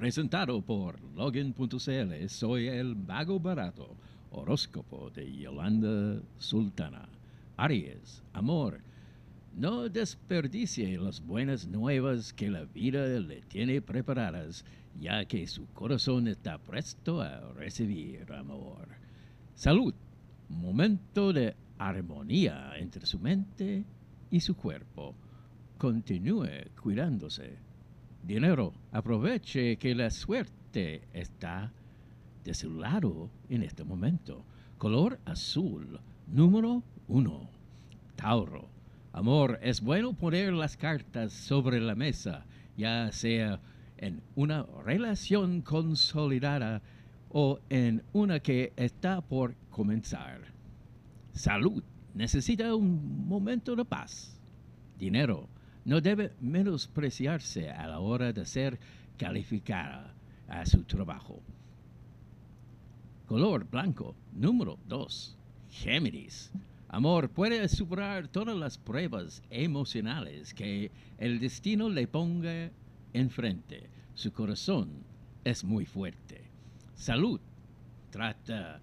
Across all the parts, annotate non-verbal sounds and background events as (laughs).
Presentado por login.cl, soy el mago barato, horóscopo de Yolanda Sultana. Aries, amor. No desperdicie las buenas nuevas que la vida le tiene preparadas, ya que su corazón está presto a recibir amor. Salud, momento de armonía entre su mente y su cuerpo. Continúe cuidándose. Dinero, aproveche que la suerte está de su lado en este momento. Color azul, número uno. Tauro, amor, es bueno poner las cartas sobre la mesa, ya sea en una relación consolidada o en una que está por comenzar. Salud, necesita un momento de paz. Dinero, no debe menospreciarse a la hora de ser calificada a su trabajo. Color blanco, número 2. Géminis. Amor puede superar todas las pruebas emocionales que el destino le ponga enfrente. Su corazón es muy fuerte. Salud. Trata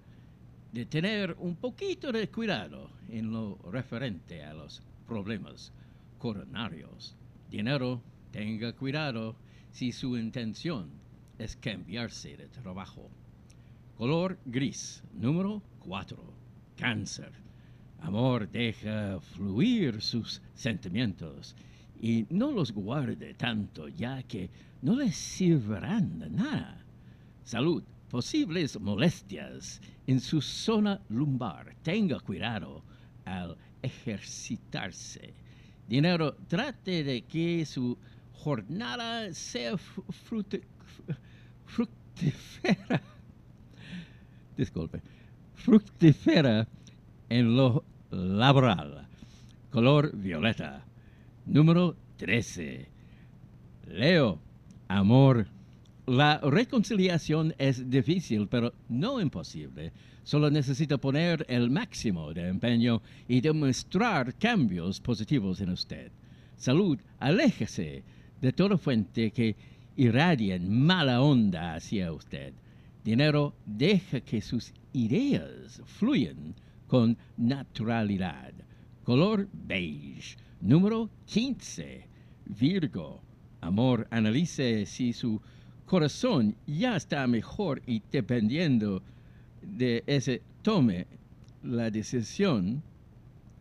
de tener un poquito de cuidado en lo referente a los problemas coronarios. Dinero, tenga cuidado si su intención es cambiarse de trabajo. Color gris, número 4. Cáncer. Amor, deja fluir sus sentimientos y no los guarde tanto, ya que no les servirán de nada. Salud, posibles molestias en su zona lumbar. Tenga cuidado al ejercitarse dinero, trate de que su jornada sea fructífera. Disculpe, fructífera en lo laboral. Color violeta. Número 13. Leo, amor. La reconciliación es difícil, pero no imposible. Solo necesita poner el máximo de empeño y demostrar cambios positivos en usted. Salud, aléjese de toda fuente que irradien mala onda hacia usted. Dinero, deja que sus ideas fluyan con naturalidad. Color beige. Número 15. Virgo. Amor, analice si su corazón ya está mejor y dependiendo de ese tome la decisión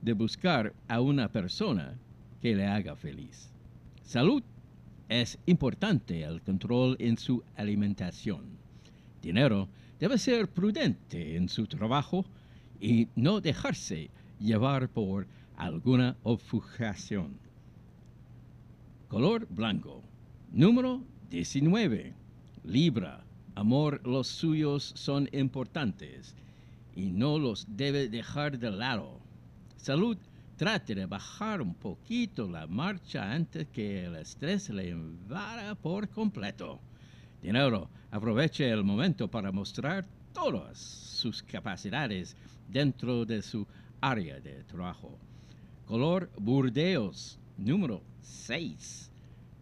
de buscar a una persona que le haga feliz. Salud es importante el control en su alimentación. Dinero debe ser prudente en su trabajo y no dejarse llevar por alguna obfugación. Color blanco. Número 19. Libra amor, los suyos son importantes y no los debe dejar de lado. Salud, trate de bajar un poquito la marcha antes que el estrés le invada por completo. Dinero, aproveche el momento para mostrar todas sus capacidades dentro de su área de trabajo. Color burdeos, número 6.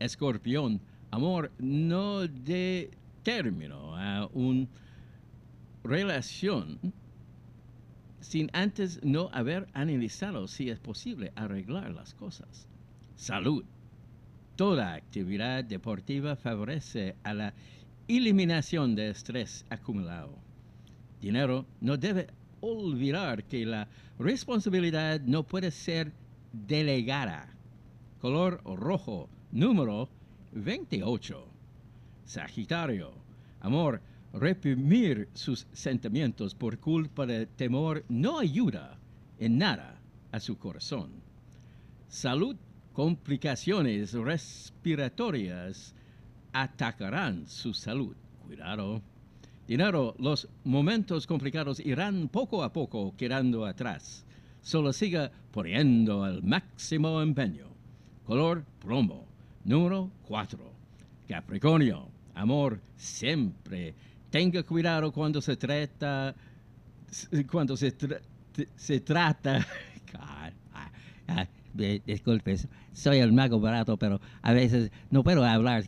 Escorpión, amor, no de término a una relación sin antes no haber analizado si es posible arreglar las cosas. Salud. Toda actividad deportiva favorece a la eliminación de estrés acumulado. Dinero no debe olvidar que la responsabilidad no puede ser delegada. Color rojo, número 28. Sagitario, amor, reprimir sus sentimientos por culpa de temor no ayuda en nada a su corazón. Salud, complicaciones respiratorias atacarán su salud. Cuidado. Dinero, los momentos complicados irán poco a poco quedando atrás. Solo siga poniendo el máximo empeño. Color plomo. Número 4. Capricornio amor siempre. Tenga cuidado cuando se trata, cuando se, se trata, (laughs) de- disculpes, soy el mago barato, pero a veces no puedo hablar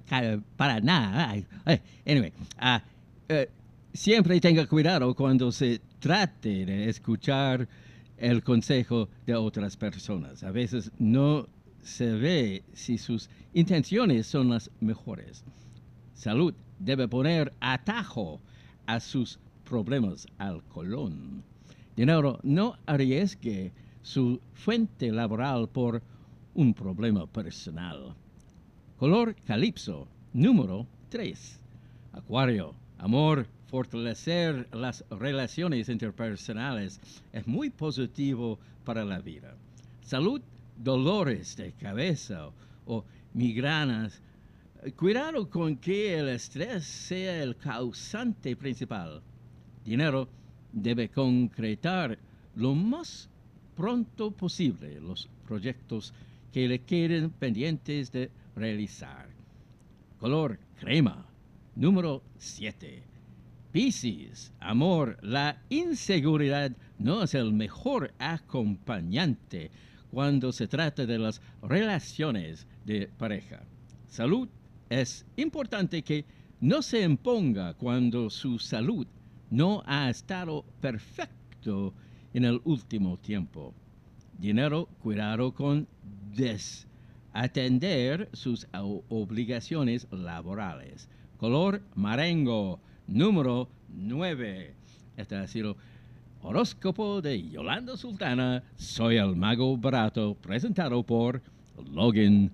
para nada. Ay, ay, anyway, ah, eh, siempre tenga cuidado cuando se trate de escuchar el consejo de otras personas. A veces no se ve si sus intenciones son las mejores. Salud debe poner atajo a sus problemas al colon. Dinero, no arriesgue su fuente laboral por un problema personal. Color calipso, número 3. Acuario, amor, fortalecer las relaciones interpersonales es muy positivo para la vida. Salud, dolores de cabeza o migranas. Eh, Cuidado con que el estrés sea el causante principal. Dinero debe concretar lo más pronto posible los proyectos que le queden pendientes de realizar. Color crema, número 7. Piscis, amor, la inseguridad no es el mejor acompañante cuando se trata de las relaciones de pareja. Salud, es importante que no se imponga cuando su salud no ha estado perfecto en el último tiempo. Dinero, cuidado con desatender sus o- obligaciones laborales. Color marengo, número 9. Este ha sido horóscopo de Yolanda Sultana. Soy el mago barato, presentado por login.cl.